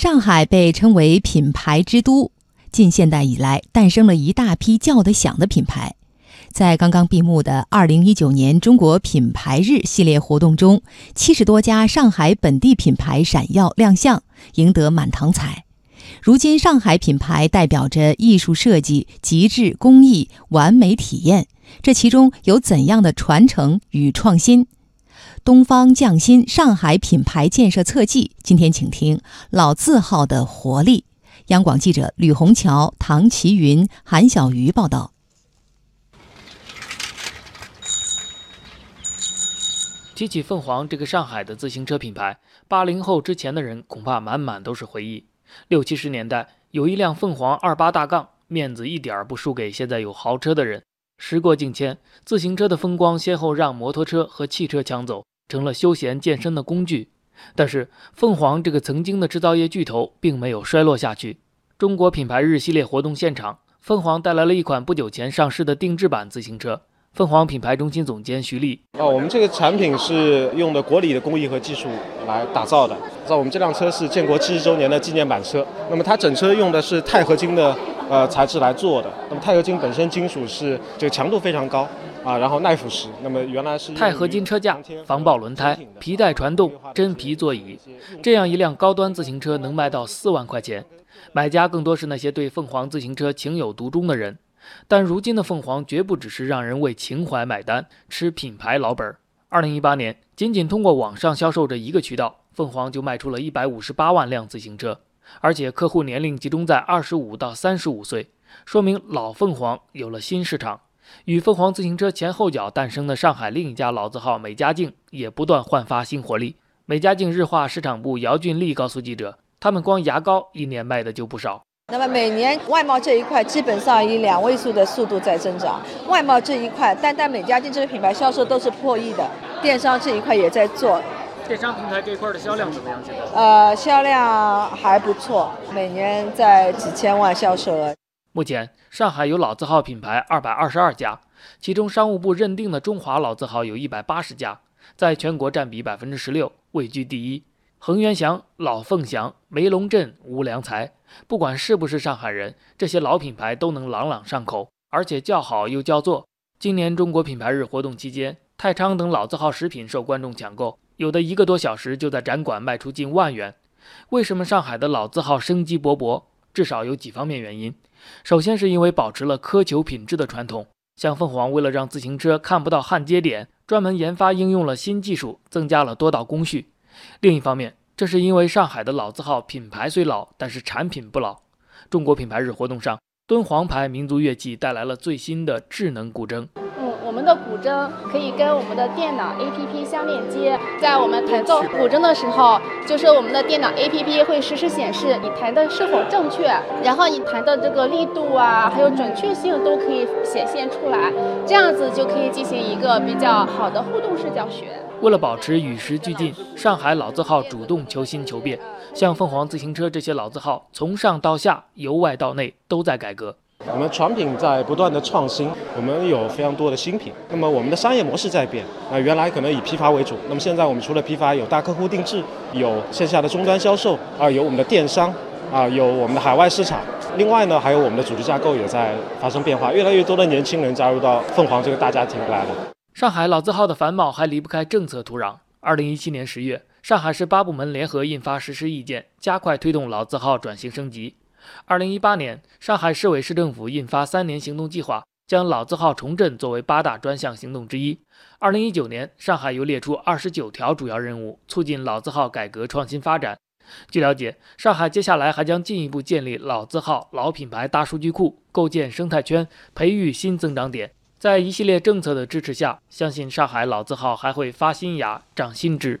上海被称为品牌之都，近现代以来诞生了一大批叫得响的品牌。在刚刚闭幕的2019年中国品牌日系列活动中，七十多家上海本地品牌闪耀亮相，赢得满堂彩。如今，上海品牌代表着艺术设计、极致工艺、完美体验，这其中有怎样的传承与创新？东方匠心上海品牌建设侧记，今天请听老字号的活力。央广记者吕红桥、唐奇云、韩小鱼报道。提起凤凰这个上海的自行车品牌，八零后之前的人恐怕满满都是回忆。六七十年代，有一辆凤凰二八大杠，面子一点儿不输给现在有豪车的人。时过境迁，自行车的风光先后让摩托车和汽车抢走。成了休闲健身的工具，但是凤凰这个曾经的制造业巨头并没有衰落下去。中国品牌日系列活动现场，凤凰带来了一款不久前上市的定制版自行车。凤凰品牌中心总监徐丽：哦，我们这个产品是用的国礼的工艺和技术来打造的。那我们这辆车是建国七十周年的纪念版车，那么它整车用的是钛合金的呃材质来做的。那么钛合金本身金属是这个强度非常高。啊，然后耐腐蚀。那么原来是钛合金车架、防爆轮胎、皮带传动、真皮座椅，这样一辆高端自行车能卖到四万块钱。买家更多是那些对凤凰自行车情有独钟的人。但如今的凤凰绝不只是让人为情怀买单、吃品牌老本。二零一八年，仅仅通过网上销售这一个渠道，凤凰就卖出了一百五十八万辆自行车，而且客户年龄集中在二十五到三十五岁，说明老凤凰有了新市场。与凤凰自行车前后脚诞生的上海另一家老字号美加净也不断焕发新活力。美加净日化市场部姚俊丽告诉记者，他们光牙膏一年卖的就不少。那么每年外贸这一块基本上以两位数的速度在增长。外贸这一块，单单美加净这个品牌销售都是破亿的。电商这一块也在做。电商平台这一块的销量怎么样？现在？呃，销量还不错，每年在几千万销售额。目前，上海有老字号品牌二百二十二家，其中商务部认定的中华老字号有一百八十家，在全国占比百分之十六，位居第一。恒源祥、老凤祥、梅龙镇、吴良才，不管是不是上海人，这些老品牌都能朗朗上口，而且叫好又叫座。今年中国品牌日活动期间，太仓等老字号食品受观众抢购，有的一个多小时就在展馆卖出近万元。为什么上海的老字号生机勃勃？至少有几方面原因。首先是因为保持了苛求品质的传统，像凤凰为了让自行车看不到焊接点，专门研发应用了新技术，增加了多道工序。另一方面，这是因为上海的老字号品牌虽老，但是产品不老。中国品牌日活动上，敦煌牌民族乐器带来了最新的智能古筝。我们的古筝可以跟我们的电脑 APP 相链接，在我们弹奏古筝的时候，就是我们的电脑 APP 会实时显示你弹的是否正确，然后你弹的这个力度啊，还有准确性都可以显现出来，这样子就可以进行一个比较好的互动式教学。为了保持与时俱进，上海老字号主动求新求变，像凤凰自行车这些老字号，从上到下，由外到内都在改革。我们产品在不断的创新，我们有非常多的新品。那么我们的商业模式在变，啊，原来可能以批发为主，那么现在我们除了批发，有大客户定制，有线下的终端销售，啊，有我们的电商，啊，有我们的海外市场。另外呢，还有我们的组织架构也在发生变化，越来越多的年轻人加入到凤凰这个大家庭来了。上海老字号的繁茂还离不开政策土壤。二零一七年十月，上海市八部门联合印发实施意见，加快推动老字号转型升级。二零一八年，上海市委市政府印发三年行动计划，将老字号重振作为八大专项行动之一。二零一九年，上海又列出二十九条主要任务，促进老字号改革创新发展。据了解，上海接下来还将进一步建立老字号、老品牌大数据库，构建生态圈，培育新增长点。在一系列政策的支持下，相信上海老字号还会发新芽、长新枝。